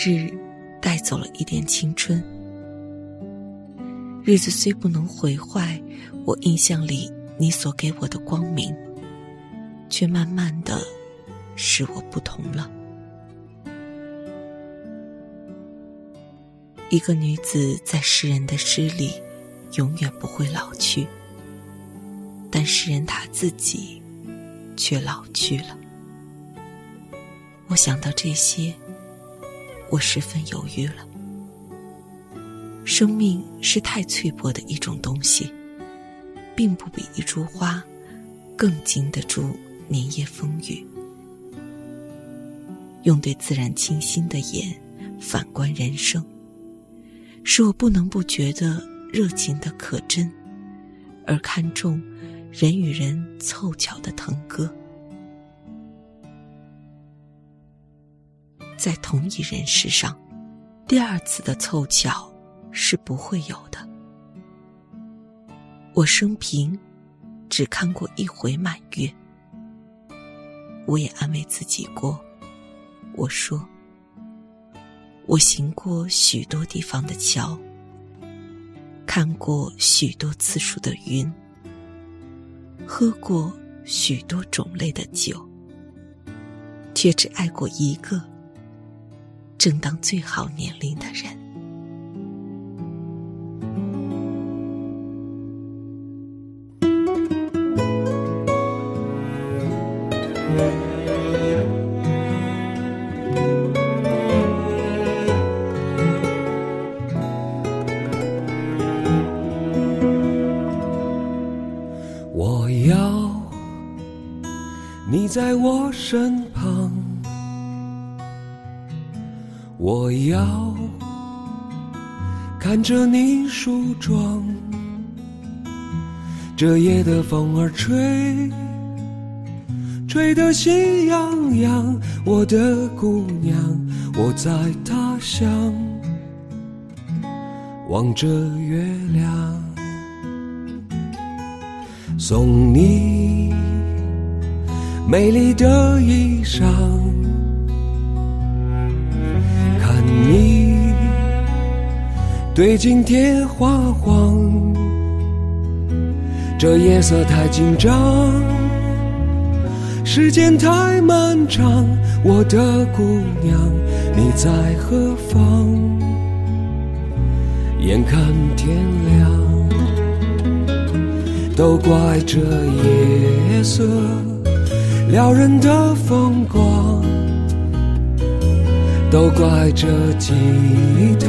日，带走了一点青春。日子虽不能毁坏我印象里你所给我的光明，却慢慢的使我不同了。一个女子在诗人的诗里，永远不会老去，但诗人他自己，却老去了。我想到这些，我十分犹豫了。生命是太脆薄的一种东西，并不比一株花更经得住年夜风雨。用对自然清新的眼反观人生，使我不能不觉得热情的可真，而看重人与人凑巧的腾歌。在同一人世上，第二次的凑巧是不会有的。我生平只看过一回满月，我也安慰自己过。我说，我行过许多地方的桥，看过许多次数的云，喝过许多种类的酒，却只爱过一个。正当最好年龄的人，我要你在我身旁。我要看着你梳妆，这夜的风儿吹，吹得喜洋洋。我的姑娘，我在他乡望着月亮，送你美丽的衣裳。对镜贴花黄，这夜色太紧张，时间太漫长。我的姑娘，你在何方？眼看天亮，都怪这夜色撩人的风光。都怪这吉他